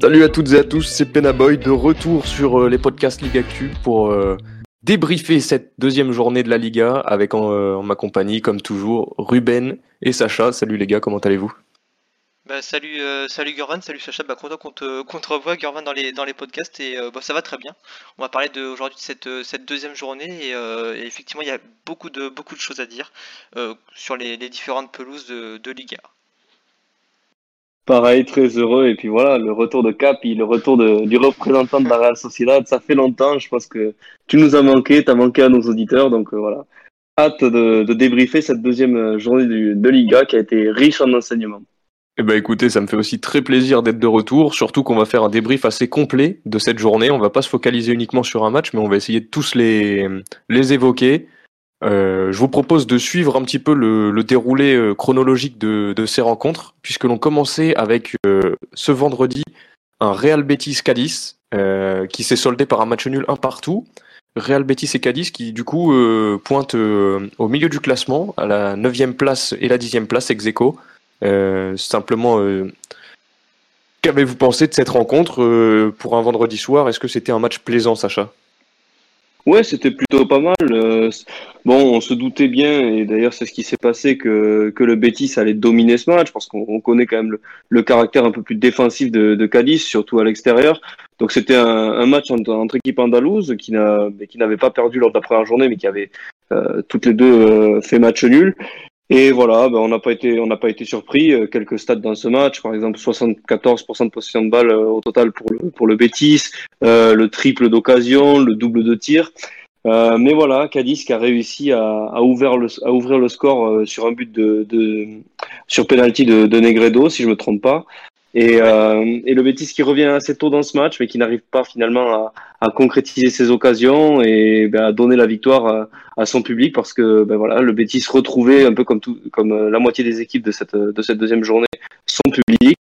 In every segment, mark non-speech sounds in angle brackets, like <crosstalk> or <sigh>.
Salut à toutes et à tous, c'est Penaboy de retour sur euh, les podcasts Liga pour euh, débriefer cette deuxième journée de la Liga avec euh, en ma compagnie, comme toujours, Ruben et Sacha. Salut les gars, comment allez-vous? Bah, salut, euh, salut Gurvan, salut Sacha, bah, content qu'on te, qu'on dans les, dans les podcasts et euh, bah, ça va très bien. On va parler aujourd'hui de cette, euh, deuxième journée et, et effectivement il y a beaucoup de, beaucoup de choses à dire sur les, différentes pelouses de, Liga. Pareil, très heureux. Et puis voilà, le retour de Capi, le retour du représentant de la Real Sociedad, ça fait longtemps. Je pense que tu nous as manqué, tu as manqué à nos auditeurs. Donc voilà, hâte de, débriefer cette deuxième journée de Liga qui a été riche en enseignements. Eh ben écoutez, ça me fait aussi très plaisir d'être de retour, surtout qu'on va faire un débrief assez complet de cette journée. On va pas se focaliser uniquement sur un match, mais on va essayer de tous les, les évoquer. Euh, je vous propose de suivre un petit peu le, le déroulé euh, chronologique de, de ces rencontres, puisque l'on commençait avec euh, ce vendredi un Real Betis Cadiz euh, qui s'est soldé par un match nul un partout. Real Betis et Cadiz qui du coup euh, pointent euh, au milieu du classement à la 9 place et la 10 place ex aequo. Euh, simplement, euh, qu'avez-vous pensé de cette rencontre euh, pour un vendredi soir? Est-ce que c'était un match plaisant, Sacha? Ouais, c'était plutôt pas mal. Bon, on se doutait bien, et d'ailleurs c'est ce qui s'est passé, que, que le Betis allait dominer ce match, parce qu'on on connaît quand même le, caractère un peu plus défensif de, de Cadiz, surtout à l'extérieur. Donc c'était un, match entre, équipes andalouses qui n'avait pas perdu lors de la première journée, mais qui avait euh, toutes les deux fait match nul. Et voilà, ben, on n'a pas été, on n'a pas été surpris. Euh, Quelques stats dans ce match, par exemple 74% de possession de balle euh, au total pour le, pour le Betis, euh, le triple d'occasion, le double de tir. Mais voilà, Cadiz qui a réussi à, à, ouvrir, le, à ouvrir le score sur un but de, de sur penalty de, de Negredo, si je me trompe pas. Et, euh, et le Betis qui revient assez tôt dans ce match, mais qui n'arrive pas finalement à, à concrétiser ses occasions et ben, à donner la victoire à, à son public parce que ben, voilà, le Betis retrouvait un peu comme tout, comme euh, la moitié des équipes de cette de cette deuxième journée son public.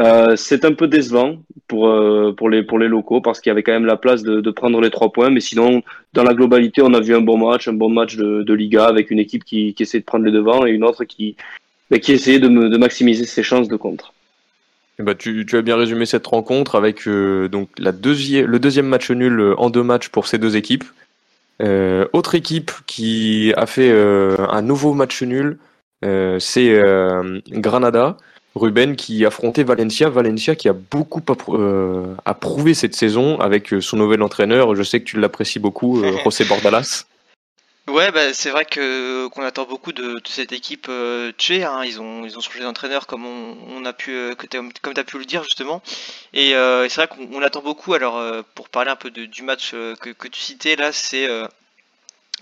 Euh, c'est un peu décevant pour euh, pour les pour les locaux parce qu'il y avait quand même la place de, de prendre les trois points, mais sinon dans la globalité on a vu un bon match, un bon match de, de Liga avec une équipe qui, qui essaie de prendre les devants et une autre qui ben, qui essayait de, de maximiser ses chances de contre. Ben, tu, tu as bien résumé cette rencontre avec euh, donc la deuxième, le deuxième match nul euh, en deux matchs pour ces deux équipes. Euh, autre équipe qui a fait euh, un nouveau match nul, euh, c'est euh, Granada. Ruben qui affrontait Valencia. Valencia qui a beaucoup approu- approuvé cette saison avec son nouvel entraîneur. Je sais que tu l'apprécies beaucoup, <laughs> José Bordalas. Ouais, bah, c'est vrai que qu'on attend beaucoup de, de cette équipe euh, tché, hein. Ils ont ils ont changé d'entraîneur comme on, on a pu euh, t'as- comme t'as pu le dire justement. Et, euh, c'est vrai qu'on on attend beaucoup. Alors euh, pour parler un peu de- du match euh, que, que tu citais là, c'est euh,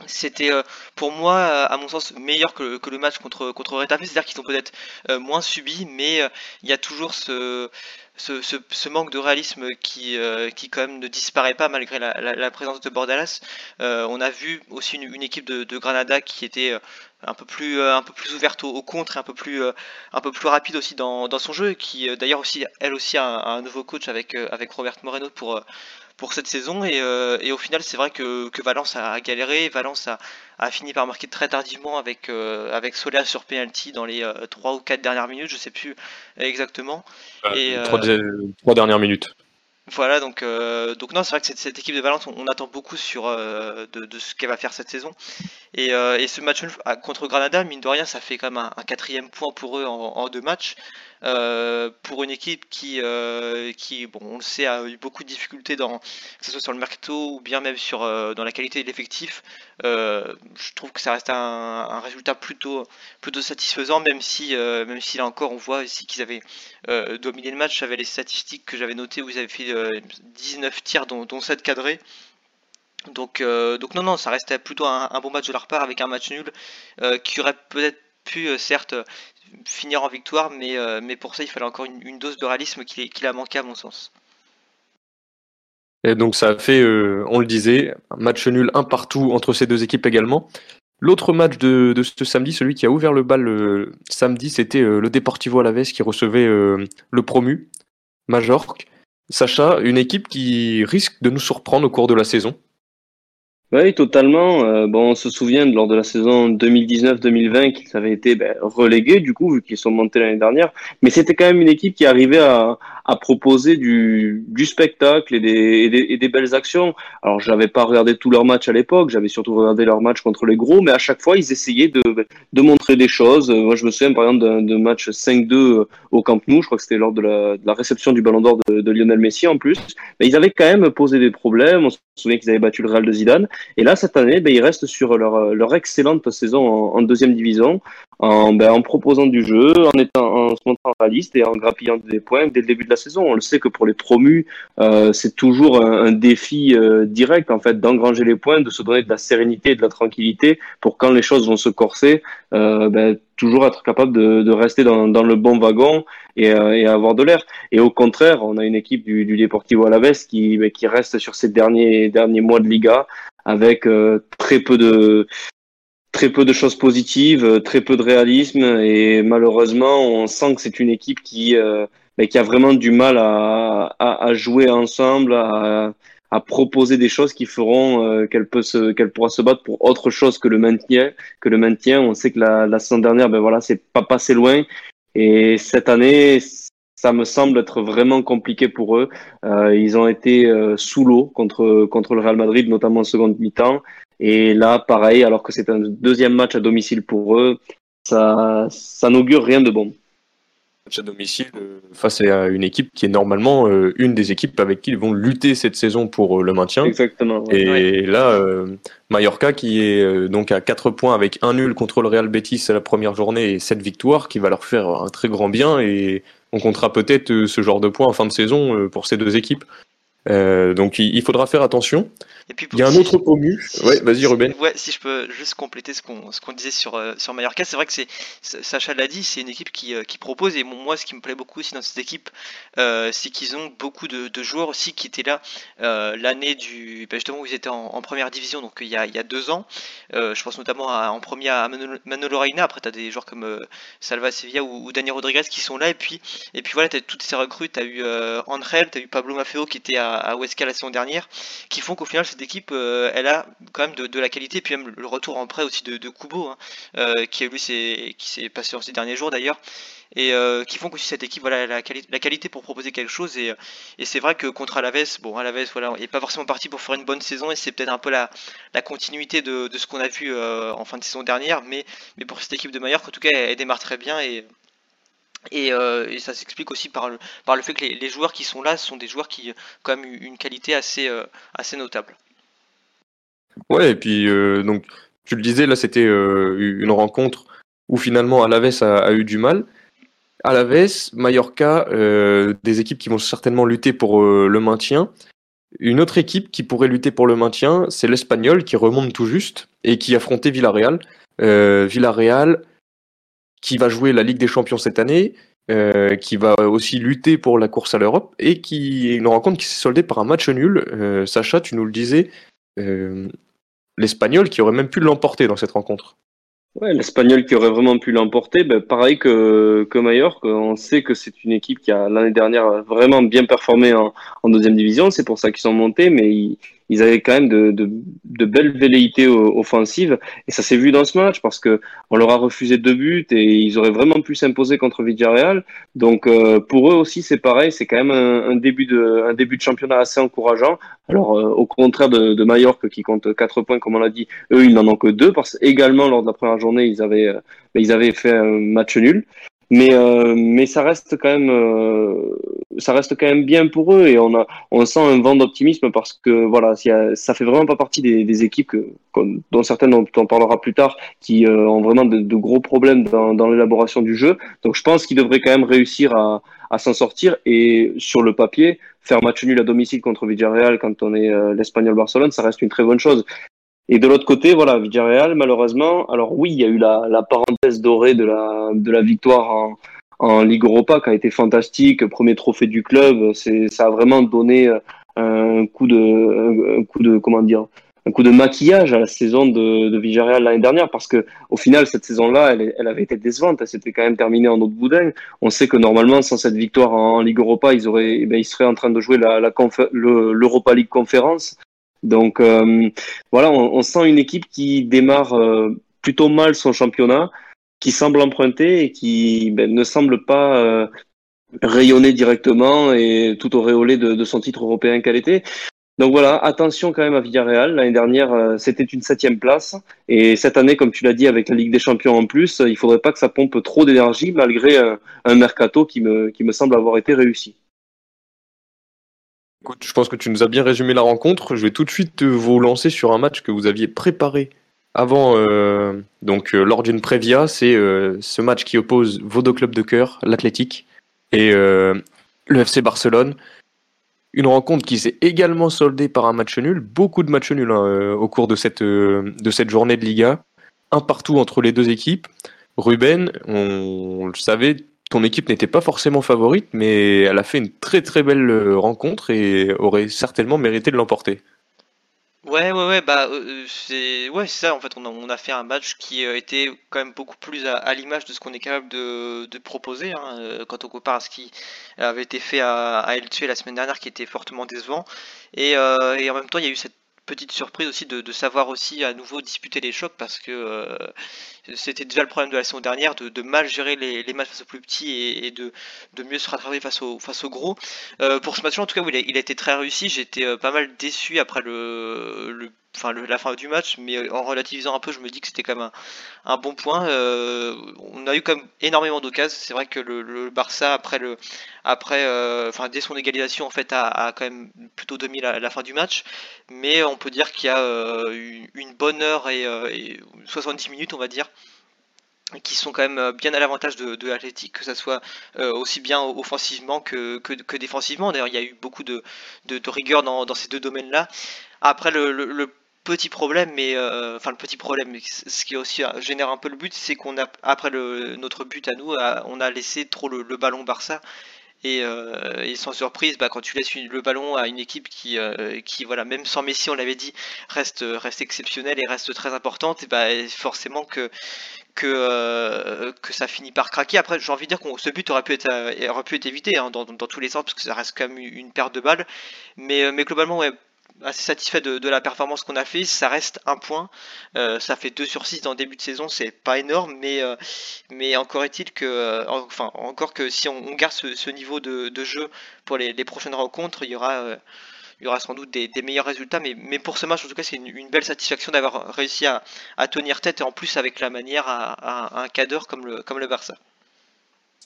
c'était euh, pour moi, euh, à mon sens, meilleur que, le match contre contre Retafe. C'est-à-dire qu'ils ont peut-être euh, moins subi, mais il y a toujours ce ce, manque de réalisme qui, qui quand même ne disparaît pas malgré la, présence de Bordalas. On a vu aussi une, équipe de, de Granada qui était un peu plus un peu plus ouverte au, au contre, et un peu plus un peu plus rapide aussi dans, dans son jeu, qui d'ailleurs aussi elle aussi a un, nouveau coach avec avec Robert Moreno pour pour cette saison et, euh, et au final c'est vrai que, que Valence a galéré, Valence a, a fini par marquer très tardivement avec euh, avec Soler sur penalty dans les euh, 3 ou 4 dernières minutes, je sais plus exactement. Et, euh, trois, trois dernières minutes. voilà, donc, euh, donc non, c'est vrai que cette, cette équipe de Valence, on, on attend beaucoup sur euh, de, de ce qu'elle va faire cette saison. Et, euh, et ce match à- contre Granada, mine de rien, ça fait quand même un, un quatrième point pour eux en, en deux matchs. Euh, pour une équipe qui, euh, qui, bon, on le sait, a eu beaucoup de difficultés dans, que ce soit sur le mercato ou bien même sur euh, dans la qualité de l'effectif. Je trouve que ça reste un, résultat plutôt, plutôt satisfaisant, même si, même si là encore, on voit ici qu'ils avaient dominé le match. J'avais les statistiques que j'avais notées où ils avaient fait euh, 19 tirs, dont, dont 7 cadrés. Donc, donc non, non, ça restait plutôt un, bon match de leur part avec un match nul qui aurait peut-être pu, certes, finir en victoire, mais, mais pour ça, il fallait encore une, dose de réalisme qu'il qui a manqué à mon sens. Et donc ça a fait, on le disait, un match nul un partout entre ces deux équipes également. L'autre match de, ce samedi, celui qui a ouvert le bal samedi, c'était le Deportivo Alaves qui recevait le promu, Majorque. Sacha, une équipe qui risque de nous surprendre au cours de la saison. Oui, totalement. Euh, bon, on se souvient lors de la saison 2019-2020 qu'ils avaient été ben, relégués, du coup, vu qu'ils sont montés l'année dernière. Mais c'était quand même une équipe qui arrivait à, à proposer du, spectacle et des, belles actions. Alors, j'avais pas regardé tous leurs matchs à l'époque, j'avais surtout regardé leurs matchs contre les gros, mais à chaque fois, ils essayaient de, montrer des choses. Moi, je me souviens par exemple d'un match 5-2 au Camp Nou, je crois que c'était lors de la, réception du Ballon d'Or de, Lionel Messi en plus. Mais ils avaient quand même posé des problèmes. On se souvient qu'ils avaient battu le Real de Zidane. Et là, cette année, ben, ils restent sur leur, leur excellente saison en, deuxième division, en, ben, en proposant du jeu, en se montrant réaliste et en grappillant des points dès le début de la saison. On le sait que pour les promus, euh, c'est toujours un, défi euh, direct en fait d'engranger les points, de se donner de la sérénité et de la tranquillité pour quand les choses vont se corser, euh, ben, toujours être capable de, rester dans, le bon wagon et, et avoir de l'air. Et au contraire, on a une équipe du, du Deportivo Alaves qui, ben, qui reste sur ces derniers derniers mois de Liga avec très peu de très peu de choses positives, très peu de réalisme et malheureusement on sent que c'est une équipe qui mais qui a vraiment du mal à, à, à jouer ensemble, à, à, proposer des choses qui feront euh, qu'elle peut se, qu'elle pourra se battre pour autre chose que le maintien, que le maintien. On sait que la, la saison dernière, ben voilà, c'est pas passé loin. Et cette année, ça me semble être vraiment compliqué pour eux. Euh, ils ont été euh, sous l'eau contre contre le Real Madrid, notamment en seconde mi-temps. Et là, pareil, alors que c'est un deuxième match à domicile pour eux, ça ça n'augure rien de bon match à domicile euh, face à une équipe qui est normalement euh, une des équipes avec qui ils vont lutter cette saison pour euh, le maintien. Exactement. Et là, Mallorca qui est donc à 4 points avec un nul contre le Real Betis à la première journée et 7 victoires qui va leur faire un très grand bien et on comptera peut-être ce genre de points en fin de saison pour ces deux équipes. Donc il faudra faire attention. Et puis, il y a un autre promu. ouais, vas-y Ruben. Ouais, si je peux juste compléter ce qu'on qu'on disait sur euh, sur Mallorca, c'est vrai que c'est Sacha l'a dit, c'est une équipe qui, euh, qui propose et moi ce qui me plaît beaucoup aussi dans cette équipe, euh, c'est qu'ils ont beaucoup de, de, joueurs aussi qui étaient là l'année du bah, justement où ils étaient en, première division, donc il y a, il y a deux ans. je pense notamment à, en premier à Manolo Reina. Après tu as des joueurs comme Salva Sevilla ou, ou, Dani Rodriguez qui sont là et puis et puis voilà, tu as toutes ces recrues, tu as eu Angel, tu as eu Pablo Maffeo qui était à, à Huesca la saison dernière, qui font qu'au final cette équipe, euh, elle a quand même de, la qualité, puis même le retour en prêt aussi de, Kubo, hein, euh, qui a lui qui s'est passé en ces derniers jours d'ailleurs et euh, qui font que cette équipe voilà la, qualité pour proposer quelque chose et, c'est vrai que contre Alaves bon Alaves voilà est pas forcément parti pour faire une bonne saison et c'est peut-être un peu la, continuité de, ce qu'on a vu en fin de saison dernière mais mais pour cette équipe de Mallorca en tout cas elle démarre très bien et euh, et, ça s'explique aussi par le, par le fait que les, joueurs qui sont là sont des joueurs qui ont quand même une qualité assez, euh, assez notable. Ouais, et puis euh, donc tu le disais, là c'était une rencontre où finalement Alaves a, a eu du mal. Alaves, Mallorca, des équipes qui vont certainement lutter pour le maintien. Une autre équipe qui pourrait lutter pour le maintien, c'est l'Espagnol qui remonte tout juste et qui affrontait Villarreal. Villarreal, qui va jouer la Ligue des Champions cette année, euh, qui va aussi lutter pour la course à l'Europe et qui est une rencontre qui s'est soldée par un match nul. Euh, Sacha, tu nous le disais, euh, l'Espagnol qui aurait même pu l'emporter dans cette rencontre. Ouais, l'Espagnol qui aurait vraiment pu l'emporter, ben, pareil que, que Mallorca, on sait que c'est une équipe qui a l'année dernière vraiment bien performé en, en deuxième division, c'est pour ça qu'ils sont montés, mais ils, ils avaient quand même de, de, de belles velléités offensives et ça s'est vu dans ce match parce que on leur a refusé deux buts et ils auraient vraiment pu s'imposer contre Villarreal. Donc euh, pour eux aussi c'est pareil, c'est quand même un, début de un début de championnat assez encourageant. Alors euh, au contraire de, de Mallorca qui compte quatre points comme on l'a dit, eux ils n'en ont que deux parce qu'également lors de la première journée ils avaient euh, ils avaient fait un match nul. Mais euh, mais ça reste quand même euh, ça reste quand même bien pour eux et on a on sent un vent d'optimisme parce que voilà ça fait vraiment pas partie des, équipes que, dont certaines on en parlera plus tard qui euh, ont vraiment de, gros problèmes dans, dans l'élaboration du jeu. Donc je pense qu'ils devraient quand même réussir à, à s'en sortir et sur le papier faire match nul à domicile contre Villarreal quand on est l'Espagnol Barcelone ça reste une très bonne chose et de l'autre côté, voilà, Villarreal, malheureusement, alors oui, il y a eu la, la parenthèse dorée de la, de la victoire en, en Ligue Europa qui a été fantastique, premier trophée du club, c'est, ça a vraiment donné euh, un coup de, un coup de, comment dire, un coup de maquillage à la saison de, de Villarreal l'année dernière parce que au final cette saison-là, elle, elle avait été décevante, elle s'était quand même terminée en autre boudin. On sait que normalement sans cette victoire en Ligue Europa, ils auraient, eh ben, ils seraient en train de jouer la, la l'Europa League Conférence donc euh, voilà, on, sent une équipe qui démarre euh, plutôt mal son championnat, qui semble emprunter et qui ben, ne semble pas euh, rayonner directement et tout auréolé de, son titre européen qu'elle était. Donc voilà, attention quand même à Villarreal. L'année dernière, c'était une septième place. Et cette année, comme tu l'as dit, avec la Ligue des Champions en plus, il faudrait pas que ça pompe trop d'énergie, malgré un, un mercato qui me, qui me semble avoir été réussi. Je pense que tu nous as bien résumé la rencontre. Je vais tout de suite vous lancer sur un match que vous aviez préparé avant, euh, donc euh, lors d'une prévia. C'est euh, ce match qui oppose vos deux clubs de cœur, l'Athletic et le FC Barcelone. Une rencontre qui s'est également soldée par un match nul. Beaucoup de matchs nuls hein, au cours de cette, de cette journée de Liga. Un partout entre les deux équipes. Ruben, on le savait, ton équipe n'était pas forcément favorite, mais elle a fait une très très belle euh, rencontre et aurait certainement mérité de l'emporter. Ouais, ouais, ouais, bah, euh, c'est ouais, ça, en fait, on a, fait un match qui euh, était quand même beaucoup plus à, l'image de ce qu'on est capable de, de proposer, hein, quand on compare à ce qui avait été fait à, à Elche la semaine dernière, qui était fortement décevant. Et, en même temps, il y a eu cette petite surprise aussi de, de savoir aussi à nouveau disputer les chocs parce que euh, c'était déjà le problème de la saison dernière de, mal gérer les, matchs face aux plus petits et, de, mieux se rattraper face aux gros. Euh, pour ce match-là, en tout cas, oui, il, a, été très réussi. J'étais euh, pas mal déçu après le, le la fin du match, mais euh, en relativisant un peu, je me dis que c'était quand même un, bon point. On a eu quand même énormément d'occasions. C'est vrai que le, Barça après le après dès son égalisation en fait a, quand même plutôt dominé la, la, fin du match, mais on peut dire qu'il y a une bonne heure et, et 70 minutes on va dire qui sont quand même bien à l'avantage de, de l'Athletic, que ça soit euh, aussi bien offensivement que, défensivement. D'ailleurs, il y a eu beaucoup de, rigueur dans, ces deux domaines-là. Après, le, petit problème, mais euh, enfin le petit problème, ce qui aussi euh, génère un peu le but, c'est qu'on a après notre but à nous, on a laissé trop le, ballon Barça. Et, euh, sans surprise, bah, quand tu laisses le ballon à une équipe qui, euh, qui voilà, même sans Messi, on l'avait dit, reste, reste exceptionnelle et reste très importante, et bah, forcément que, que, euh, que ça finit par craquer. Après, j'ai envie de dire que ce but aurait pu être, aurait pu être évité hein, dans, dans, tous les sens, parce que ça reste quand même une perte de balle. Mais, mais globalement, ouais, assez satisfait de, de la performance qu'on a fait. Ça reste un point. Euh, ça fait 2 sur 6 dans le début de saison, c'est pas énorme, mais, euh, mais encore est-il que, euh, enfin, encore que si on, garde ce, ce, niveau de, de jeu pour les, les, prochaines rencontres, il y aura, euh, il y aura sans doute des, des, meilleurs résultats. Mais, mais pour ce match, en tout cas, c'est une, une, belle satisfaction d'avoir réussi à, à, tenir tête et en plus avec la manière à, à un cadre comme le, comme le Barça.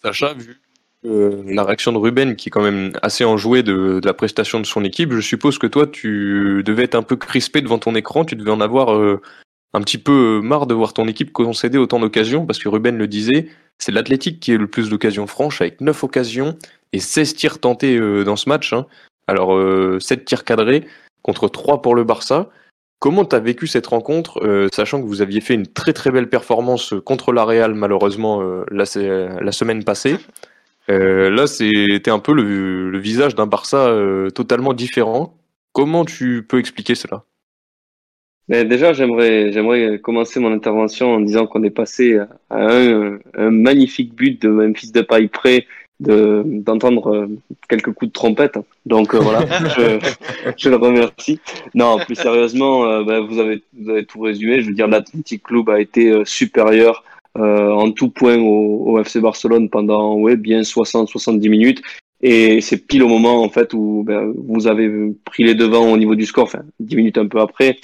Sacha, vu euh, la réaction de Ruben, qui est quand même assez enjouée de, de, la prestation de son équipe, je suppose que toi, tu devais être un peu crispé devant ton écran, tu devais en avoir euh, un petit peu marre de voir ton équipe concéder autant d'occasions, parce que Ruben le disait, c'est l'Athletic qui est le plus d'occasions franches, avec 9 occasions et 16 tirs tentés euh, dans ce match. Hein. Alors, 7 tirs cadrés contre 3 pour le Barça. Comment tu as vécu cette rencontre, euh, sachant que vous aviez fait une très très belle performance contre la Real, malheureusement, euh, la, la, semaine passée? Euh, là, c'était un peu le, visage d'un Barça euh, totalement différent. Comment tu peux expliquer cela? Déjà, j'aimerais, commencer mon intervention en disant qu'on est passé à un, un, magnifique but de Memphis de paille près d'entendre euh, quelques coups de trompette. Donc euh, voilà, <laughs> je, je, le remercie. Non, plus sérieusement, euh, ben, vous, avez, vous avez tout résumé. Je veux dire, l'Athletic Club a été supérieur en tout point au, au, FC Barcelone pendant ouais, bien 60-70 minutes. Et c'est pile au moment en fait où ben, vous avez pris les devants au niveau du score, enfin 10 minutes un peu après,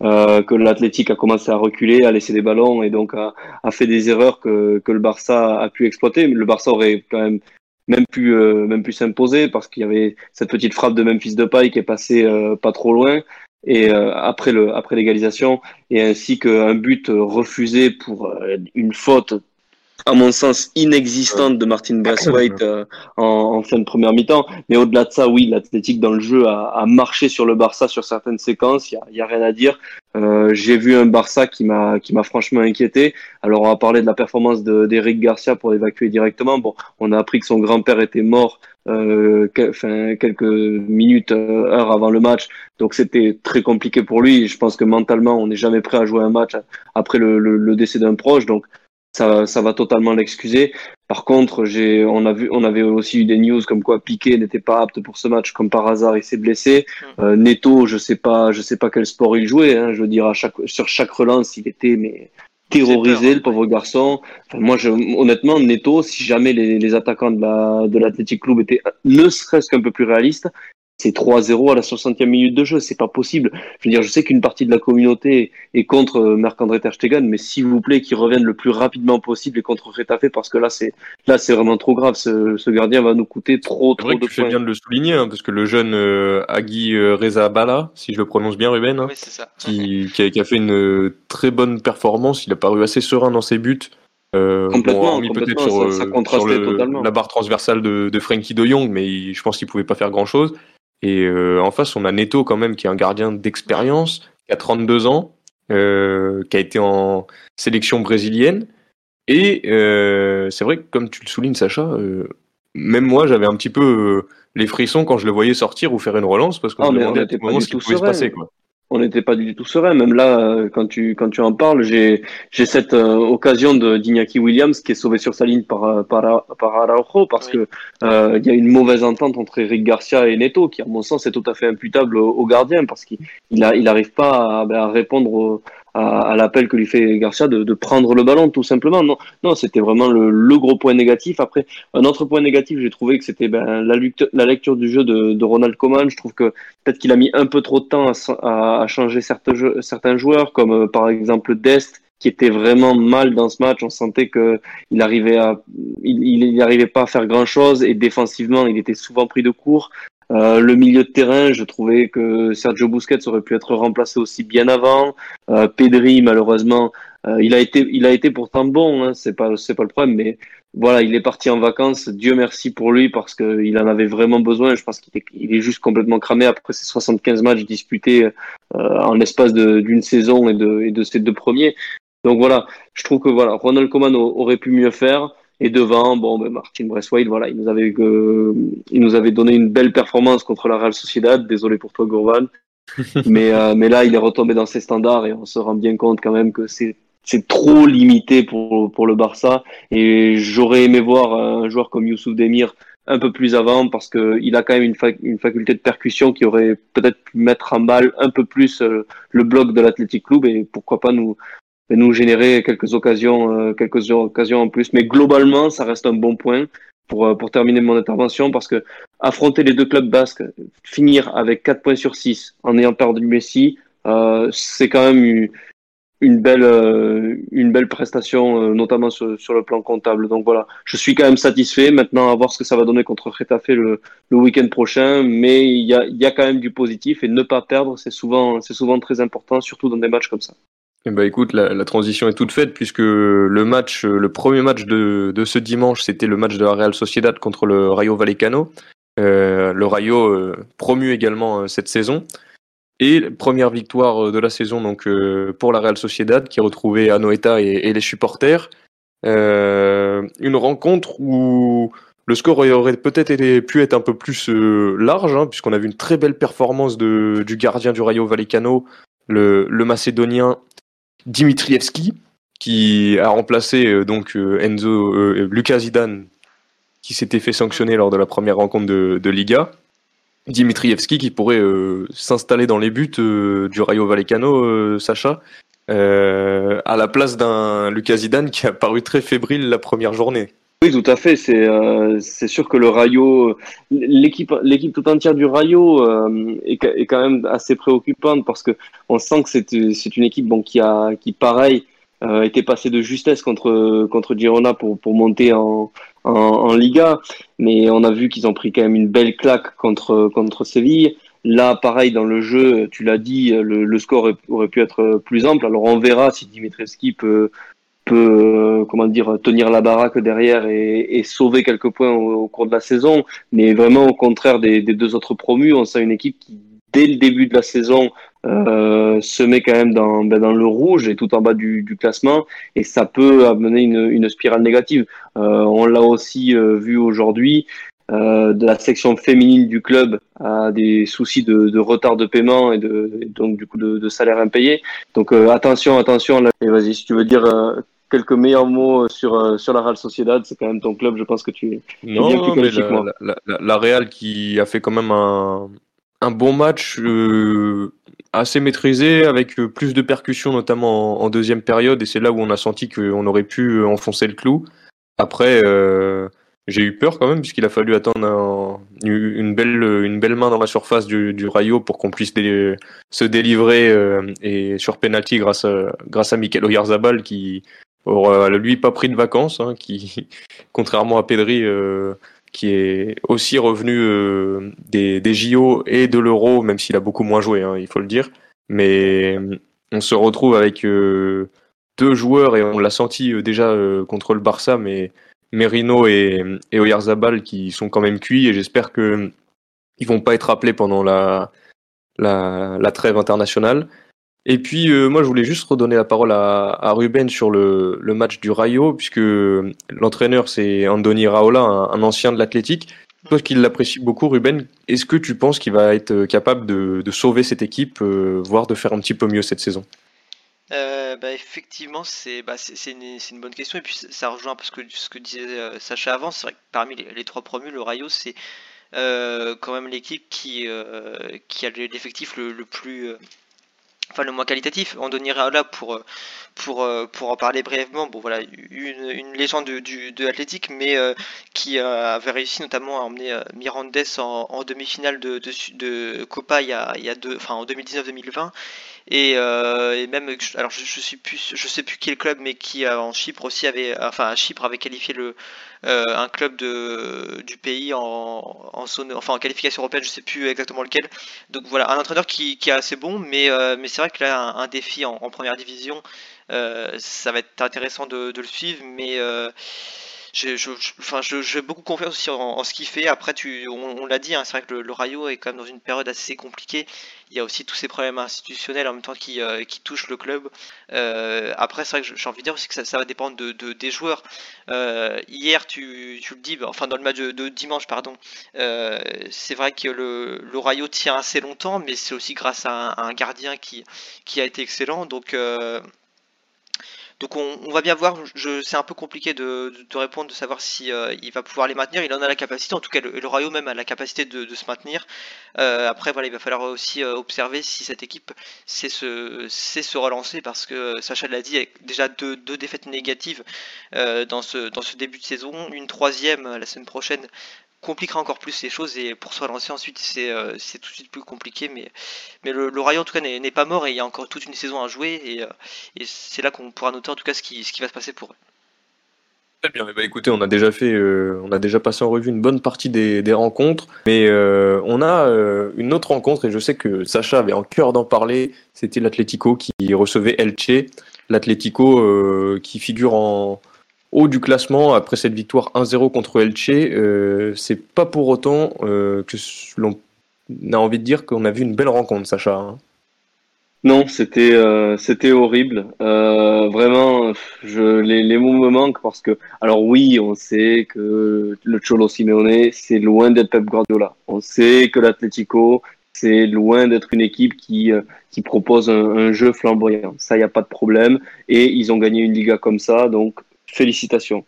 euh, que l'Athletic a commencé à reculer, à laisser des ballons et donc a, a fait des erreurs que, que le Barça a pu exploiter. Le Barça aurait quand même même pu euh, même pu s'imposer parce qu'il y avait cette petite frappe de Memphis Depay qui est passée euh, pas trop loin. Et euh, après le après l'égalisation et ainsi qu'un but refusé pour une faute à mon sens, inexistante de Martin Braithwaite euh, en, en, fin de première mi-temps. Mais au-delà de ça, oui, l'Athletic dans le jeu a, a, marché sur le Barça sur certaines séquences. Il y a, a, rien à dire. Euh, J'ai vu un Barça qui m'a qui m'a franchement inquiété. Alors on va parler de la performance d'Eric Garcia pour l'évacuer directement. Bon, on a appris que son grand-père était mort euh, que, quelques minutes, euh, heures avant le match. Donc c'était très compliqué pour lui. Je pense que mentalement, on n'est jamais prêt à jouer un match après le, le, le décès d'un proche. Donc ça, ça va totalement l'excuser. Par contre, j'ai, on a vu, on avait aussi eu des news comme quoi Piqué n'était pas apte pour ce match, comme par hasard il s'est blessé. Mm. Euh, Neto, je sais pas, je sais pas quel sport il jouait. Hein, je veux dire, à chaque, sur chaque relance, il était mais terrorisé, le pauvre garçon. Enfin, moi, je, honnêtement, Neto, si jamais les, les attaquants de la de l'Athletic Club étaient ne serait-ce qu'un peu plus réalistes, c'est 3-0 à la 60e minute de jeu, c'est pas possible. Je veux dire, je sais qu'une partie de la communauté est contre euh, Marc-André Ter Stegen, mais s'il vous plaît, qu'il revienne le plus rapidement possible et contre Retafe, parce que là, c'est là, c'est vraiment trop grave. Ce, ce, gardien va nous coûter trop, trop vrai de que tu fais bien de le souligner, hein, parce que le jeune euh, Agui euh, Reza Bala, si je le prononce bien, Ruben, hein, oui, ça. Qui, qui, a, qui, a, fait une euh, très bonne performance. Il a paru assez serein dans ses buts. Euh, complètement, bon, sur, ça, ça sur le, la barre transversale de, de Frankie de Jong, mais il, je pense qu'il pouvait pas faire grand-chose. Et euh, en face, on a Neto quand même, qui est un gardien d'expérience, qui a 32 ans, euh, qui a été en sélection brésilienne. Et euh, c'est vrai que, comme tu le soulignes, Sacha, euh, même moi, j'avais un petit peu les frissons quand je le voyais sortir ou faire une relance, parce que ah, je me demandais à tout moment ce qui pouvait se passer. Quoi on n'était pas du tout serein. Même là, euh, quand tu quand tu en parles, j'ai j'ai cette euh, occasion de d'Iñaki Williams qui est sauvé sur sa ligne par euh, par, par Araujo parce oui. que euh, il y a une mauvaise entente entre Eric Garcia et Neto qui, à mon sens, est tout à fait imputable au, au gardien parce qu'il il a il arrive pas à, à répondre au, à, l'appel que lui fait Garcia de, prendre le ballon tout simplement. Non, non, c'était vraiment le, gros point négatif. Après, un autre point négatif, j'ai trouvé que c'était ben, la, lecture du jeu de, Ronald Koeman. Je trouve que peut-être qu'il a mis un peu trop de temps à, changer certains, joueurs, comme euh, par exemple Dest qui était vraiment mal dans ce match. On sentait que il arrivait à, il, il pas à faire grand chose et défensivement, il était souvent pris de court. Euh, le milieu de terrain, je trouvais que Sergio Busquets aurait pu être remplacé aussi bien avant. Euh, Pedri, malheureusement, euh, il a été, il a été pourtant bon, hein, c'est pas, c'est pas le problème, mais voilà, il est parti en vacances. Dieu merci pour lui parce qu'il en avait vraiment besoin. Je pense qu'il est, il est juste complètement cramé après ses 75 matchs disputés euh, en l'espace d'une saison et de, et de ses deux premiers. Donc voilà, je trouve que voilà, Ronald Koeman aurait pu mieux faire. Et devant, bon, ben Martin Bresswade, voilà, il nous avait, euh, il nous avait donné une belle performance contre la Real Sociedad. Désolé pour toi, Gourvan. <laughs> mais, euh, mais là, il est retombé dans ses standards et on se rend bien compte quand même que c'est c'est trop limité pour, pour le Barça. Et j'aurais aimé voir un joueur comme Youssouf Demir un peu plus avant parce que il a quand même une, fac une faculté de percussion qui aurait peut-être pu mettre en balle un peu plus euh, le bloc de l'Athletic Club et pourquoi pas nous, nous générer quelques occasions, euh, quelques occasions en plus. Mais globalement, ça reste un bon point pour, euh, pour terminer mon intervention parce que affronter les deux clubs basques, finir avec 4 points sur 6 en ayant perdu Messi, euh, c'est quand même une, belle, euh, une belle prestation, euh, notamment sur, sur, le plan comptable. Donc voilà, je suis quand même satisfait. Maintenant, à voir ce que ça va donner contre Retafe le, le week-end prochain. Mais il y a, y a quand même du positif et ne pas perdre, c'est souvent, c'est souvent très important, surtout dans des matchs comme ça. Eh ben écoute, la, transition est toute faite puisque le match, le premier match de, ce dimanche, c'était le match de la Real Sociedad contre le Rayo Vallecano. Euh, le Rayo euh, promu également euh, cette saison. Et première victoire de la saison donc pour la Real Sociedad qui a retrouvé Anoeta et, et les supporters. une rencontre où le score aurait peut-être pu être un peu plus large, hein, puisqu'on a vu une très belle performance de, du gardien du Rayo Vallecano, le, le Macédonien Dimitrievski, qui a remplacé euh, donc euh, Enzo euh, Lucas Zidane, qui s'était fait sanctionner lors de la première rencontre de, Liga. Dimitrievski qui pourrait s'installer dans les buts du Rayo Vallecano, Sacha, à la place d'un Lucas Zidane qui a paru très fébrile la première journée. Oui, tout à fait. C'est euh, sûr que le Rayo, l'équipe tout entière du Rayo euh, est, quand même assez préoccupante parce que on sent que c'est une équipe bon qui a qui pareil euh, était passée de justesse contre contre Girona pour pour monter en, en, en Liga, mais on a vu qu'ils ont pris quand même une belle claque contre contre Séville. Là, pareil dans le jeu, tu l'as dit, le, le, score aurait pu être plus ample. Alors on verra si Dimitrievski peut peut, euh, comment dire, tenir la baraque derrière et, et sauver quelques points au, cours de la saison. Mais vraiment, au contraire des, des, deux autres promus, on sent une équipe qui, dès le début de la saison, euh, se met quand même dans, ben dans le rouge et tout en bas du, du classement. Et ça peut amener une, une spirale négative. Euh, on l'a aussi euh, vu aujourd'hui. Euh, de la section féminine du club a des soucis de, de retard de paiement et, de, donc du coup de, de salaire impayé. Donc euh, attention, attention. Là. Et vas-y, si tu veux dire euh, quelques meilleurs mots sur sur la Real Sociedad, c'est quand même ton club. Je pense que tu es non, bien plus mais la, la, la, la, Real qui a fait quand même un un bon match euh, assez maîtrisé avec plus de percussions notamment en, en deuxième période et c'est là où on a senti qu'on aurait pu enfoncer le clou. Après. Euh, j'ai eu peur quand même, puisqu'il a fallu attendre un, une, belle, une belle main dans la surface du, du Rayo pour qu'on puisse dé, se délivrer euh, et sur penalty grâce à, grâce à Mikel Oyarzabal qui aura lui pas pris de vacances, hein, qui, <laughs> contrairement à Pedri, euh, qui est aussi revenu euh, des, JO et de l'Euro, même s'il a beaucoup moins joué, hein, il faut le dire. Mais on se retrouve avec euh, deux joueurs et on l'a senti euh, déjà euh, contre le Barça, mais Merino et, et Oyarzabal qui sont quand même cuits et j'espère que ils vont pas être appelés pendant la, la, la trêve internationale. Et puis euh, moi je voulais juste redonner la parole à, Ruben sur le, match du Rayo puisque l'entraîneur c'est Andoni Raola, un, ancien de l'Athletic. Toi qui l'apprécie beaucoup Ruben, est-ce que tu penses qu'il va être capable de, sauver cette équipe, euh, voire de faire un petit peu mieux cette saison? Euh, bah, effectivement, c'est bah, une, une, bonne question. Et puis ça rejoint un peu ce que, ce que disait euh, Sacha avant. C'est vrai que parmi les, trois promus, le Rayo, c'est euh, quand même l'équipe qui, euh, a l'effectif le, le, plus. Euh, enfin, le moins qualitatif. On donnerait là pour, pour, pour en parler brièvement. Bon, voilà, une, une légende de, du, de l'Athletic, mais qui avait réussi notamment à emmener Mirandes en, demi-finale de, de, de, Copa il y a, il y a deux, enfin, en 2019-2020 et, euh, et, même alors je, je suis plus je sais plus quel club mais qui euh, en Chypre aussi avait enfin à Chypre avait qualifié le euh, un club de du pays en, en zone enfin en qualification européenne je sais plus exactement lequel. Donc voilà un entraîneur qui, qui est assez bon mais mais c'est vrai que là un, défi en, première division ça va être intéressant de, de le suivre mais je, je, j'ai beaucoup confiance aussi en, ce qu'il fait. Après, tu, on, l'a dit, hein, c'est vrai que le, Rayo est quand même dans une période assez compliquée. Il y a aussi tous ces problèmes institutionnels en même temps qui, euh, qui touchent le club. Euh, après, c'est vrai que j'ai envie de dire aussi que ça, va dépendre de, de des joueurs. Euh, hier, tu, tu, le dis, bah, enfin dans le match de, dimanche, pardon, c'est vrai que le, le, Rayo tient assez longtemps, mais c'est aussi grâce à un, à un, gardien qui, qui a été excellent. Donc donc on, va bien voir, c'est un peu compliqué de, répondre, de savoir si euh, va pouvoir les maintenir. Il en a la capacité, en tout cas le, le Rayo même a la capacité de, se maintenir. Euh, après voilà, il va falloir aussi euh, observer si cette équipe sait se, relancer parce que Sacha l'a dit, avec déjà deux, défaites négatives dans ce début de saison, une troisième la semaine prochaine compliquera encore plus les choses et pour se relancer ensuite c'est euh, tout de suite plus compliqué mais, mais le, le Rayo en tout cas n'est pas mort et il y a encore toute une saison à jouer et, euh, et c'est là qu'on pourra noter en tout cas ce qui, ce qui va se passer pour eux. Très bien, bah écoutez, on a déjà fait, euh, on a déjà passé en revue une bonne partie des, des rencontres, mais euh, on a une autre rencontre et je sais que Sacha avait en cœur d'en parler. C'était l'Atlético qui recevait Elche, l'Atlético qui figure en, haut du classement après cette victoire 1-0 contre Elche. Euh, c'est pas pour autant euh, que l'on a envie de dire qu'on a vu une belle rencontre, Sacha. Hein. Non, c'était euh, c'était horrible. Vraiment, je, les, mots me manquent parce que, alors oui, on sait que le Cholo Simeone, c'est loin d'être Pep Guardiola. On sait que l'Atlético, c'est loin d'être une équipe qui, qui propose un, un jeu flamboyant. Ça, il n'y a pas de problème. Et ils ont gagné une Liga comme ça, donc félicitations.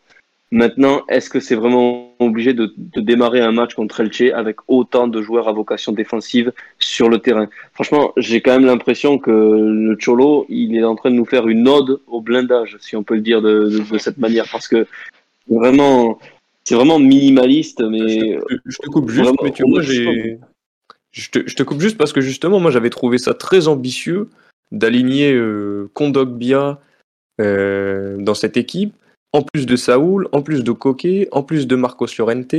Maintenant, est-ce que c'est vraiment obligé de, de, démarrer un match contre Elche avec autant de joueurs à vocation défensive sur le terrain? Franchement, j'ai quand même l'impression que le Cholo, il est en train de nous faire une ode au blindage, si on peut le dire de, de, de cette manière, parce que vraiment, c'est vraiment minimaliste, mais Je, je te coupe juste, Vraiment, mais tu on vois, est j'ai. Je te, je te coupe juste parce que justement, moi j'avais trouvé ça très ambitieux d'aligner euh, Kondogbia euh, dans cette équipe, en plus de Saoul, en plus de Coquet, en plus de Marcos Llorente,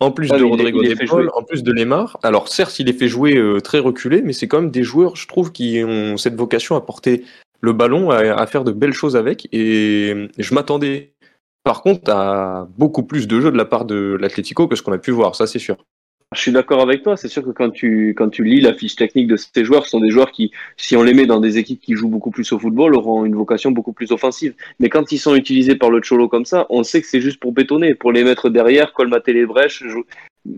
en plus Ah, de Rodrigo De Paul, en plus de Lemar. Alors certes, il est fait jouer euh, très reculé, mais c'est quand même des joueurs, je trouve, qui ont cette vocation à porter le ballon, à, à faire de belles choses avec, et je m'attendais par contre à beaucoup plus de jeux de la part de l'Atlético que ce qu'on a pu voir, ça c'est sûr. Je suis d'accord avec toi. C'est sûr que quand tu, quand tu lis la fiche technique de ces joueurs, ce sont des joueurs qui, si on les met dans des équipes qui jouent beaucoup plus au football, auront une vocation beaucoup plus offensive. Mais quand ils sont utilisés par le Cholo comme ça, on sait que c'est juste pour bétonner, pour les mettre derrière, colmater les brèches,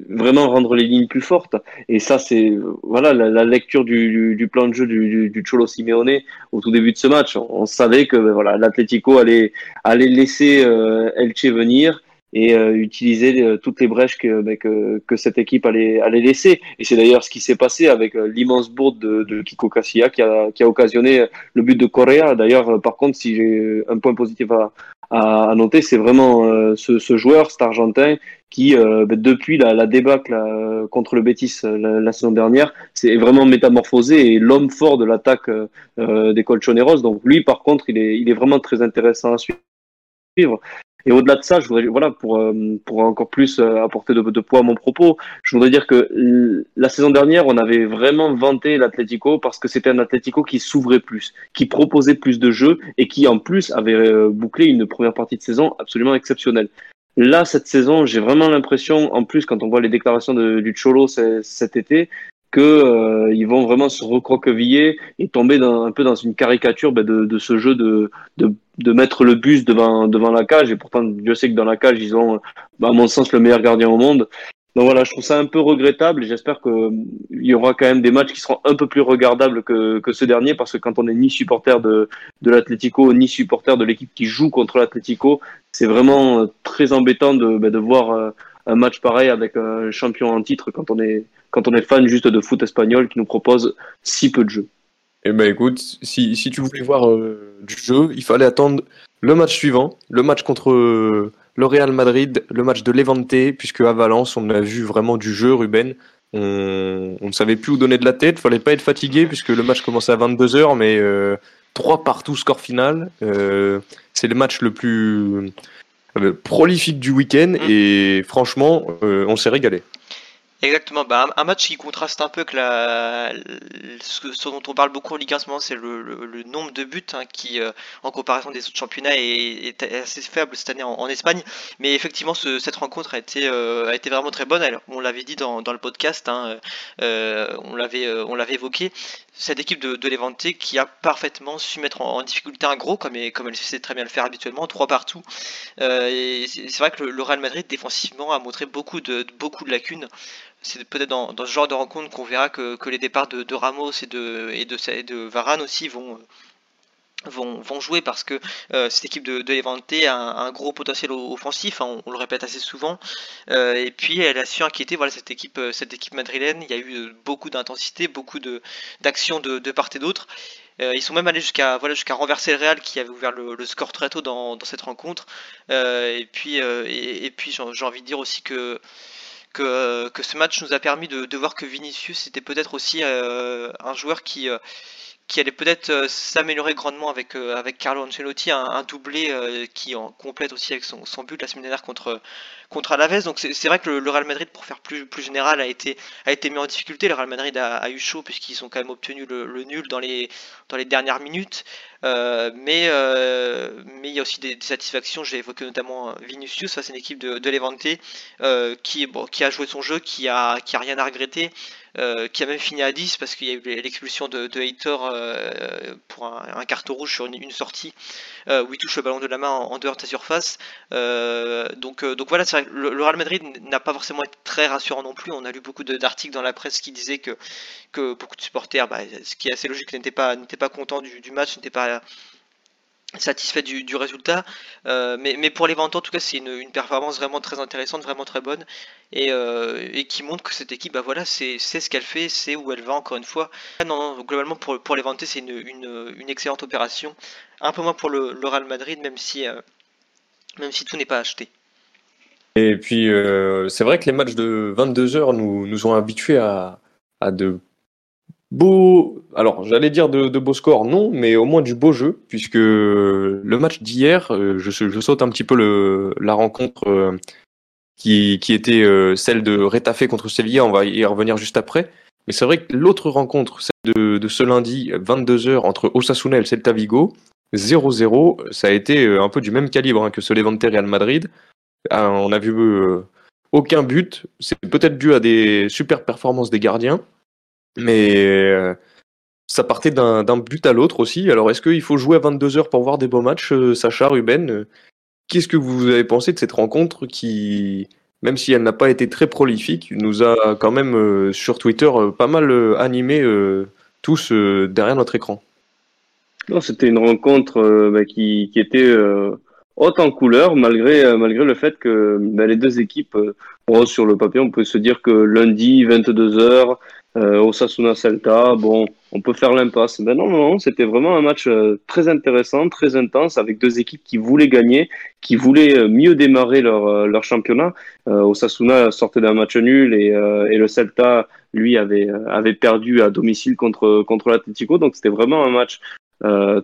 vraiment rendre les lignes plus fortes. Et ça, c'est voilà la, la lecture du, du, du plan de jeu du, du, Cholo Simeone au tout début de ce match. On, on savait que ben, voilà l'Atlético allait, allait laisser euh, Elche venir et euh, utiliser euh, toutes les brèches que, ben, que, que cette équipe allait, allait laisser. Et c'est d'ailleurs ce qui s'est passé avec euh, l'immense bourde de, de Kiko Casilla qui a, qui a occasionné le but de Correa. D'ailleurs, euh, par contre, si j'ai un point positif à, à, à noter, c'est vraiment euh, ce, ce joueur, cet Argentin, qui, euh, ben, depuis la, la débâcle euh, contre le Betis euh, la, la saison dernière, c'est vraiment métamorphosé et l'homme fort de l'attaque euh, euh, des Colchoneros. Donc lui, par contre, il est, il est vraiment très intéressant à suivre. Et au-delà de ça, je voudrais, voilà, pour, euh, pour encore plus euh, apporter de, de poids à mon propos, je voudrais dire que l- la saison dernière, on avait vraiment vanté l'Atlético parce que c'était un Atlético qui s'ouvrait plus, qui proposait plus de jeux et qui en plus avait euh, bouclé une première partie de saison absolument exceptionnelle. Là, cette saison, j'ai vraiment l'impression, en plus, quand on voit les déclarations de, du Cholo cet été, que euh, ils vont vraiment se recroqueviller et tomber un peu dans une caricature ben, de, ce jeu de, de, mettre le bus devant, devant la cage. Et pourtant, Dieu sait que dans la cage, ils ont, à mon sens, le meilleur gardien au monde. Donc voilà, je trouve ça un peu regrettable et j'espère qu'il y aura quand même des matchs qui seront un peu plus regardables que, que ce dernier parce que quand on n'est ni supporter de, de l'Atlético ni supporter de l'équipe qui joue contre l'Atlético, c'est vraiment euh, très embêtant de, ben, de voir euh, un match pareil avec un champion en titre quand on est, quand on est fan juste de foot espagnol qui nous propose si peu de jeux. Eh ben écoute, si, si tu voulais voir euh, du jeu, il fallait attendre le match suivant, le match contre euh, le Real Madrid, le match de Levante, puisque à Valence, on a vu vraiment du jeu, Ruben. On, ne savait plus où donner de la tête, fallait pas être fatigué, puisque le match commençait à 22h, mais euh, 3 partout score final. Euh, c'est le match le plus euh, prolifique du week-end, Mm. et franchement, euh, on s'est régalé. Exactement, bah, un, match qui contraste un peu avec la, ce, dont on parle beaucoup en Ligue 1 en ce moment, c'est le, le- le nombre de buts hein, qui, euh, en comparaison des autres championnats, est, est assez faible cette année en, en Espagne. Mais effectivement, ce- cette rencontre a été, euh, a été vraiment très bonne. Alors, on l'avait dit dans, dans le podcast, hein, euh, on l'avait, on l'avait évoqué. Cette équipe de, de Levante qui a parfaitement su mettre en, difficulté un gros, comme, comme elle sait très bien le faire habituellement, trois partout. Euh, et c'est vrai que le, Real Madrid défensivement a montré beaucoup de, beaucoup de lacunes c'est peut-être dans, ce genre de rencontre qu'on verra que, les départs de, de Ramos et de, et de Varane aussi vont, vont, vont jouer parce que euh, cette équipe de, de a un, gros potentiel offensif, hein, on, le répète assez souvent, Euh, et puis elle a su inquiéter voilà, cette, équipe, euh, cette équipe madrilène, il y a eu beaucoup d'intensité, beaucoup de- d'actions de, de part et d'autre. Ils sont même allés jusqu'à voilà, renverser le Real qui avait ouvert le, score très tôt dans, dans cette rencontre. Et puis, et, puis j'ai envie de dire aussi que que, que ce match nous a permis de, de voir que Vinicius était peut-être aussi un joueur qui, qui allait peut-être euh, s'améliorer grandement avec, euh, avec Carlo Ancelotti, un, un doublé euh, qui en complète aussi avec son, son but la semaine dernière contre, contre Alaves. Donc c'est c'est vrai que le, le Real Madrid, pour faire plus, plus général, a été, a été mis en difficulté. Le Real Madrid a, a eu chaud puisqu'ils ont quand même obtenu le, le nul dans les, dans les dernières minutes. Euh, mais euh, mais il y a aussi des, satisfactions. J'ai évoqué notamment Vinicius face à une équipe de, de Levante euh, qui, bon, qui a joué son jeu, qui a, qui a rien à regretter, euh, qui a même fini à 10 parce qu'il y a eu l'expulsion de, de euh, pour un, un carton rouge sur une, sortie euh, où il touche le ballon de la main en, dehors de sa surface. Euh, donc, euh, donc voilà, vrai le, Real Madrid n'a pas forcément été très rassurant non plus. On a lu beaucoup d'articles dans la presse qui disaient que, que beaucoup de supporters, bah, ce qui est assez logique, n'étaient pas, pas contents du, du match, n'étaient pas satisfaits du, résultat. Euh, mais, mais pour les ventes, en tout cas, c'est une, performance vraiment très intéressante, vraiment très bonne, et, euh, et qui montre que cette équipe, bah voilà, c'est ce qu'elle fait, c'est où elle va encore une fois. Ah Non, non, globalement pour, pour les ventes, c'est une, une, excellente opération. Un peu moins pour le, Real Madrid, même si, euh, même si tout n'est pas acheté. Et puis, c'est vrai que les matchs de 22 heures nous, nous ont habitués à, à de beaux. Alors, j'allais dire de, beaux scores, non, mais au moins du beau jeu, puisque le match d'hier, euh, je, saute un petit peu la rencontre euh, qui, était euh, celle de Retafe contre Sevilla, on va y revenir juste après. Mais c'est vrai que l'autre rencontre, celle de, ce lundi, 22h, entre Osasuna et Celta Vigo, 0-0, ça a été euh, un peu du même calibre hein, que ce Levante Real Madrid. Ah, on a vu euh, aucun but. C'est peut-être dû à des super performances des gardiens, mais euh, ça partait d'un but à l'autre aussi. Alors est-ce qu'il faut jouer à 22h pour voir des beaux matchs, euh, Sacha, Ruben euh, Qu'est-ce que vous avez pensé de cette rencontre qui, même si elle n'a pas été très prolifique, nous a quand même sur Twitter pas mal euh, animés tous derrière notre écran? Non, c'était une rencontre bah, qui, était haute en couleur, malgré, malgré le fait que bah, les deux équipes, sur le papier, on peut se dire que lundi, 22h, euh, Osasuna Celta, bon, on peut faire l'impasse. Ben non, non, non, c'était vraiment un match euh, très intéressant, très intense, avec deux équipes qui voulaient gagner, qui voulaient euh, mieux démarrer leur, euh, leur championnat. Euh, Osasuna sortait d'un match nul et, et le Celta, lui, avait, avait perdu à domicile contre, contre l'Atlético. Donc c'était vraiment un match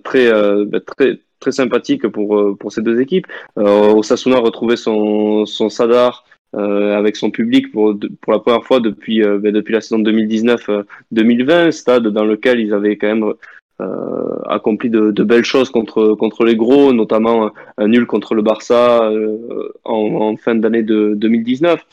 très, ben, très, très sympathique pour, pour ces deux équipes. Osasuna retrouvait son, son Sadar euh, avec son public pour, pour la première fois depuis, euh, ben, depuis la saison 2019-2020, stade dans lequel ils avaient quand même euh, accompli de, de belles choses contre, contre les gros, notamment un nul contre le Barça euh, en, en fin d'année de 2019.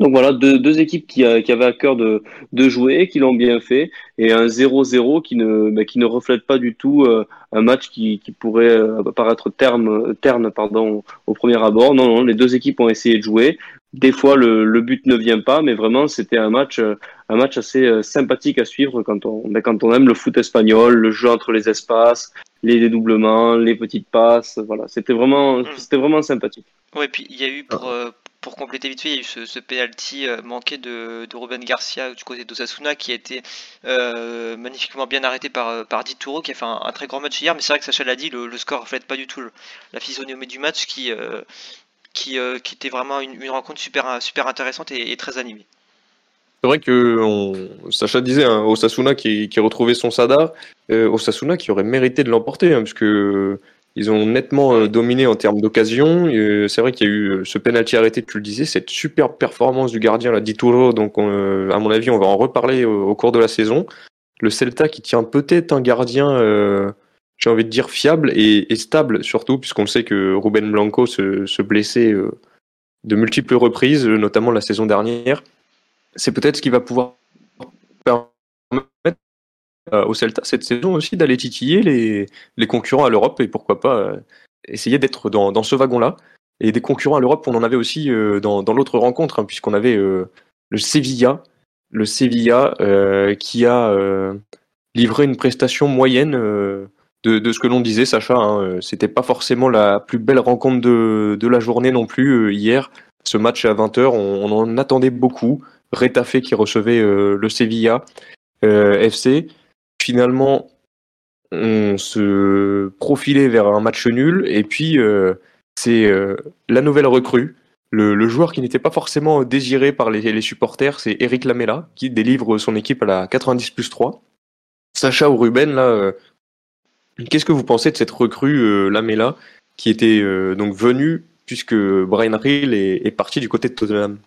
Donc voilà, deux, deux équipes qui, a- qui avaient à cœur de, de jouer, qui l'ont bien fait, et un 0-0 qui ne, bah, qui ne reflète pas du tout euh, un match qui, qui pourrait euh, paraître terne, terne pardon, au premier abord. Non, non, les deux équipes ont essayé de jouer. Des fois, le, le but ne vient pas, mais vraiment, c'était un match, euh, un match assez euh, sympathique à suivre quand on, bah, quand on aime le foot espagnol, le jeu entre les espaces, les dédoublements, les petites passes. Voilà, c'était vraiment, c'était vraiment sympathique. Ouais, puis il y a eu pour, euh, pour compléter vite fait, il y a eu ce, ce penalty euh, manqué de, de Ruben Garcia du côté d'Osasuna qui a été euh, magnifiquement bien arrêté par, euh, par Dituro qui a fait un, très grand match hier. Mais c'est vrai que Sacha l'a dit, le, score reflète pas du tout la physionomie du match qui, était vraiment une, rencontre super, intéressante et, très animée. C'est vrai que. Sacha disait hein, Osasuna qui, qui a retrouvé son Sada, euh, Osasuna qui aurait mérité de l'emporter, hein, puisque ils ont nettement euh, dominé en termes d'occasion. Euh, c'est vrai qu'il y a eu euh, ce penalty arrêté, tu le disais, cette superbe performance du gardien, là, Dituro. Donc, à mon avis, on va en reparler au, cours de la saison. Le Celta qui tient peut-être un gardien, j'ai envie de dire fiable et, stable surtout, puisqu'on sait que Ruben Blanco se, blessait de multiples reprises, notamment la saison dernière. C'est peut-être ce qui va pouvoir au Celta cette saison aussi d'aller titiller les, les concurrents à l'Europe et pourquoi pas euh, essayer d'être dans, dans ce wagon-là. Et des concurrents à l'Europe, on en avait aussi euh, dans, dans l'autre rencontre, hein, puisqu'on avait euh, le Sevilla, le Sevilla euh, qui a euh, livré une prestation moyenne euh, de, de ce que l'on disait, Sacha. Hein, euh, C'était pas forcément la plus belle rencontre de, de la journée non plus euh, hier. Ce match à 20h, on, en attendait beaucoup. Retafe qui recevait euh, le Sevilla euh, FC. Finalement, on se profilait vers un match nul et puis euh, c'est euh, la nouvelle recrue, le, joueur qui n'était pas forcément désiré par les, supporters, c'est Eric Lamela qui délivre son équipe à la 90 plus 3. Sacha ou Ruben, là, euh, qu'est-ce que vous pensez de cette recrue Lamela qui était donc venue puisque Brian Hill est parti du côté de Tottenham?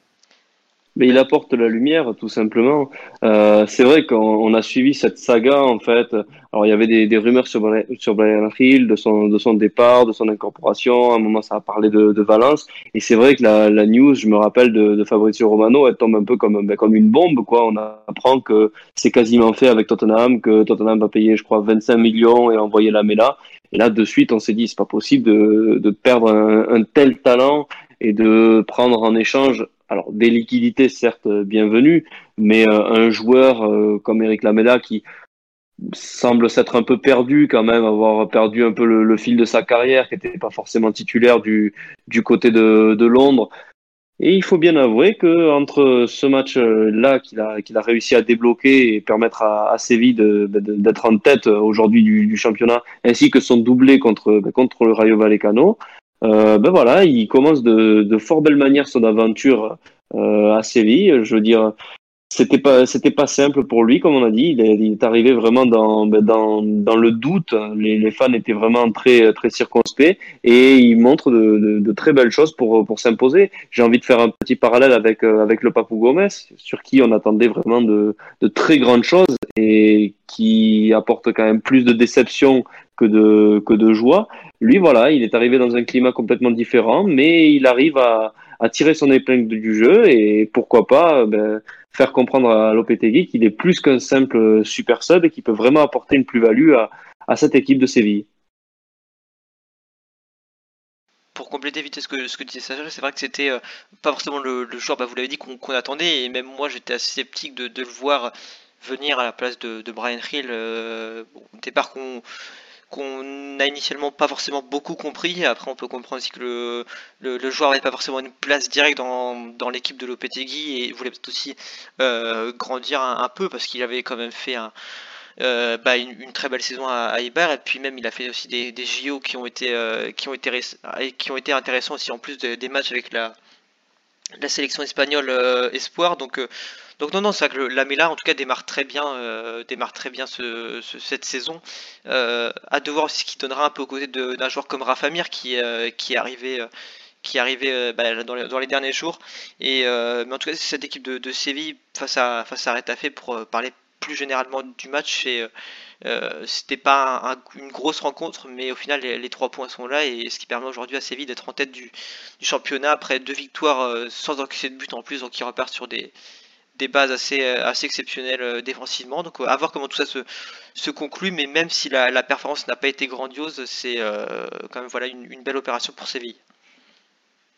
Mais il apporte la lumière, tout simplement. Euh, c'est vrai qu'on on a suivi cette saga, en fait. Alors, il y avait des, des rumeurs sur, sur Brian Hill, de son, de son départ, de son incorporation. À un moment, ça a parlé de, de Valence. Et c'est vrai que la, la news, je me rappelle de, de Fabrizio Romano, elle tombe un peu comme, ben, comme une bombe, quoi. On apprend que c'est quasiment fait avec Tottenham, que Tottenham va payer, je crois, 25 millions et envoyer la Mela. Et là, de suite, on s'est dit, c'est pas possible de, de perdre un, un tel talent et de prendre en échange alors des liquidités certes euh, bienvenues, mais euh, un joueur euh, comme Eric Lamela qui semble s'être un peu perdu quand même, avoir perdu un peu le, le fil de sa carrière, qui n'était pas forcément titulaire du, du côté de, de Londres. Et il faut bien avouer que entre ce match-là qu'il a, qu'il a réussi à débloquer et permettre à, à Séville d'être en tête aujourd'hui du, du championnat, ainsi que son doublé contre, contre le Rayo Vallecano, ben voilà, il commence de, de fort belle manière son aventure à Séville. Je veux dire, c'était pas c'était pas simple pour lui comme on a dit. Il est, arrivé vraiment dans, ben, dans dans le doute. Les, les, fans étaient vraiment très très circonspects. Et il montre de, de, de très belles choses pour pour s'imposer. J'ai envie de faire un petit parallèle avec euh, avec le Papou Gomez sur qui on attendait vraiment de de très grandes choses et qui apporte quand même plus de déception que de que de joie lui voilà il est arrivé dans un climat complètement différent mais il arrive à tirer son épingle du jeu et pourquoi pas ben, faire comprendre à Lopetegui qu'il est plus qu'un simple super sub et qu'il peut vraiment apporter une plus-value à, à, cette équipe de Séville. Pour compléter vite ce que, ce que disait Sacha, c'est vrai que c'était euh, pas forcément le, le joueur, bah, vous l'avez dit, qu'on attendait, et même moi j'étais assez sceptique de, le voir venir à la place de, Brian Hill. Euh, au départ qu'on qu'on n'a initialement pas forcément beaucoup compris. Après, on peut comprendre aussi que le, joueur n'avait pas forcément une place directe dans, l'équipe de Lopetegui et voulait peut-être aussi euh, grandir un, peu parce qu'il avait quand même fait euh, bah, une, très belle saison à, à et puis même il a fait aussi des, des JO qui ont été euh, qui ont été intéressants aussi en plus de, des matchs avec la la sélection espagnole euh, espoir donc donc non, non, c'est vrai que Lamela en tout cas démarre très bien, euh, démarre très bien ce, ce, cette saison. Euh, à de voir aussi ce qui donnera un peu aux côtés d'un joueur comme Rafa Mir qui, euh, qui est arrivé, euh, qui est arrivé euh, bah, dans, les, derniers jours. Et mais en tout cas, cette équipe de, de, Séville face à face à Retafe pour parler plus généralement du match. Et euh, c'était pas un, un, une grosse rencontre, mais au final les, les, trois points sont là et ce qui permet aujourd'hui à Séville d'être en tête du, du, championnat après deux victoires sans encaisser de but en plus, donc ils repartent sur des des bases assez, euh, assez exceptionnelles euh, défensivement. Donc à voir comment tout ça se, se conclut, mais même si la, la performance n'a pas été grandiose, c'est euh, quand même voilà, une, une, belle opération pour Séville.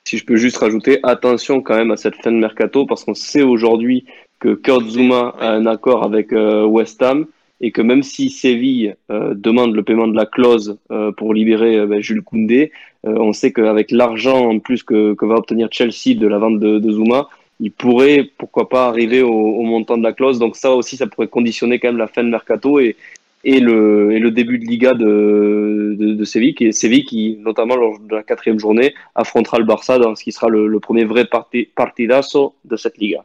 Si je peux juste rajouter, attention quand même à cette fin de mercato, parce qu'on sait aujourd'hui que Kurt Zuma a un accord avec euh, West Ham, et que même si Séville euh, demande le paiement de la clause euh, pour libérer ben, Jules Koundé, on sait qu'avec l'argent en plus que, que, va obtenir Chelsea de la vente de, de Zuma, il pourrait, pourquoi pas, arriver au, au, montant de la clause. Donc ça aussi, ça pourrait conditionner quand même la fin de mercato et, et, le, et le début de Liga de, de, de Séville, qui, Séville qui, notamment lors de la quatrième journée, affrontera le Barça dans ce qui sera le, le premier vrai parti, partidazo de cette Liga.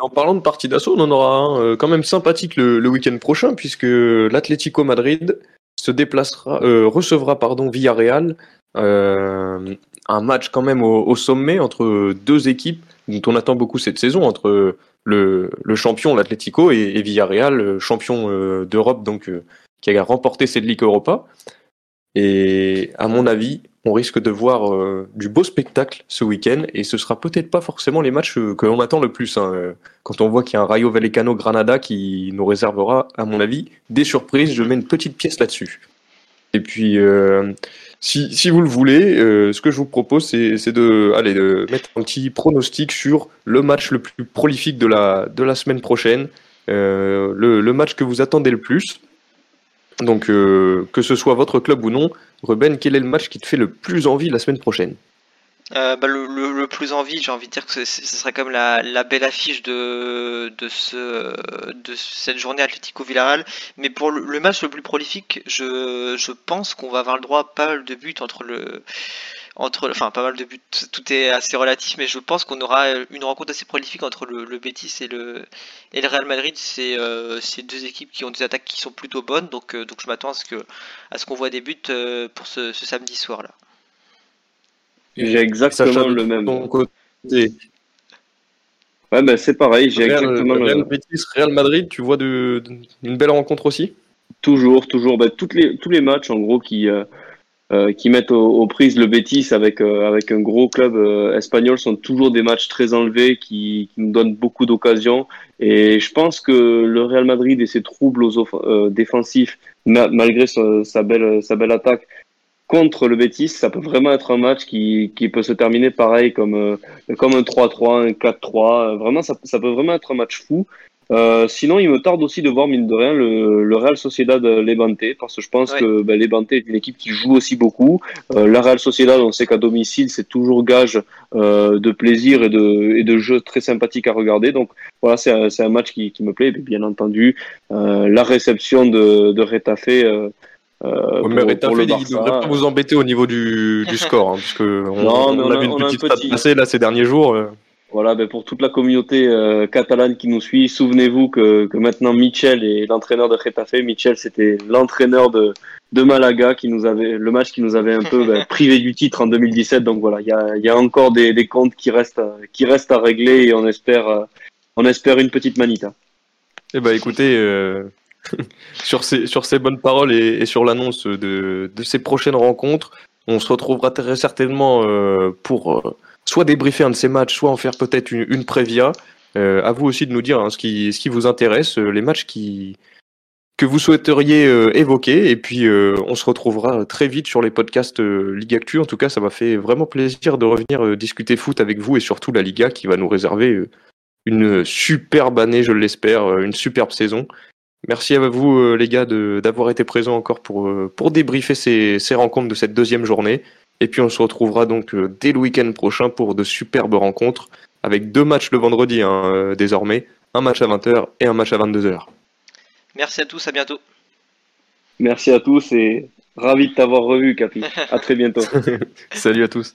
En parlant de partidazo, on en aura un euh, quand même sympathique le, week-end prochain, puisque l'Atlético Madrid se déplacera, euh, recevra pardon, Villarreal. Euh, un match quand même au, sommet entre deux équipes dont on attend beaucoup cette saison, entre le, champion, l'Atlético, et, Villarreal, champion d'Europe, donc qui a remporté cette Ligue Europa. Et à mon avis, on risque de voir euh, du beau spectacle ce week-end, et ce sera peut-être pas forcément les matchs que l'on attend le plus. Hein, quand on voit qu'il y a un Rayo Vallecano Granada qui nous réservera, à mon avis, des surprises, je mets une petite pièce là-dessus. Et puis, euh, si, vous le voulez, euh, ce que je vous propose, c'est de, de mettre un petit pronostic sur le match le plus prolifique de la, de la semaine prochaine, euh, le, le, match que vous attendez le plus. Donc, euh, que ce soit votre club ou non, Ruben, quel est le match qui te fait le plus envie la semaine prochaine euh, bah, le, plus envie, j'ai envie de dire que ce serait comme la, la, belle affiche de, de, ce, de cette journée Atlético Villarreal. Mais pour le, le, match le plus prolifique, je, je pense qu'on va avoir le droit à pas mal de buts entre le. Entre, enfin, pas mal de buts, tout est assez relatif, mais je pense qu'on aura une rencontre assez prolifique entre le, le Betis et le, et le Real Madrid. C'est euh, deux équipes qui ont des attaques qui sont plutôt bonnes, donc, euh, donc je m'attends à ce qu'on ce qu'on voit des buts euh, pour ce, ce samedi soir là. J'ai exactement Sacha, le même. Côté. Ouais, ben c'est pareil, j'ai exactement le même. Betis, Real Madrid, tu vois de, de, une belle rencontre aussi? Toujours, toujours. Ben, toutes les, tous les matchs, en gros, qui, euh, euh, qui mettent aux, aux, prises le Betis avec, euh, avec un gros club euh, espagnol sont toujours des matchs très enlevés qui, qui nous donnent beaucoup d'occasions. Et je pense que le Real Madrid et ses troubles aux euh, défensifs, ma malgré sa, sa, belle, sa belle attaque, contre le Betis, ça peut vraiment être un match qui, qui peut se terminer pareil comme, euh, comme un 3-3, un 4-3. Vraiment, ça, ça peut vraiment être un match fou. Euh, sinon, il me tarde aussi de voir, mine de rien, le, le Real Sociedad Levante, parce que je pense ouais. que ben, Levante est une équipe qui joue aussi beaucoup. Euh, la Real Sociedad, on sait qu'à domicile, c'est toujours gage euh, de plaisir et de, et de jeu très sympathique à regarder. Donc voilà, c'est un, un, match qui, qui, me plaît. Et bien entendu, euh, la réception de, de Retafe Euh, Ouais, mais pour- Retafe, pour le il Barça. devrait pas vous embêter au niveau du, du <laughs> score, hein, parce que on, Non, mais on on a vu une on petite petit- passer là ces derniers jours. euh. Voilà, ben pour toute la communauté euh, catalane qui nous suit, souvenez-vous que, que maintenant Michel est l'entraîneur de Getafe. Michel, c'était l'entraîneur de, de Malaga qui nous avait le match qui nous avait un peu ben, <laughs> privé du titre en 2017. Donc voilà, il y a, il y a encore des, des comptes qui restent à, qui restent à régler et on espère euh, on espère une petite manita. Eh ben écoutez, euh, <laughs> sur, ces, sur ces bonnes paroles et, et sur l'annonce de, de ces prochaines rencontres, on se retrouvera très certainement euh, pour euh, soit débriefer un de ces matchs, soit en faire peut-être une, prévia. Euh, à vous aussi de nous dire hein, ce, qui, vous intéresse, euh, les matchs que vous souhaiteriez euh, évoquer. Et puis on se retrouvera très vite sur les podcasts Ligue Actu. En tout cas, ça m'a fait vraiment plaisir de revenir discuter foot avec vous et surtout la Liga qui va nous réserver une superbe année, je l'espère, une superbe saison. Merci à vous, les gars, d'avoir été présents encore pour, pour débriefer ces rencontres de cette deuxième journée. Et puis on se retrouvera donc euh, dès le week-end prochain pour de superbes rencontres, avec deux matchs le vendredi hein, euh, désormais, un match à 20h et un match à 22h. Merci à tous, à bientôt. Merci à tous et ravi de t'avoir revu, Capi. À très bientôt. <laughs> <laughs> Salut à tous.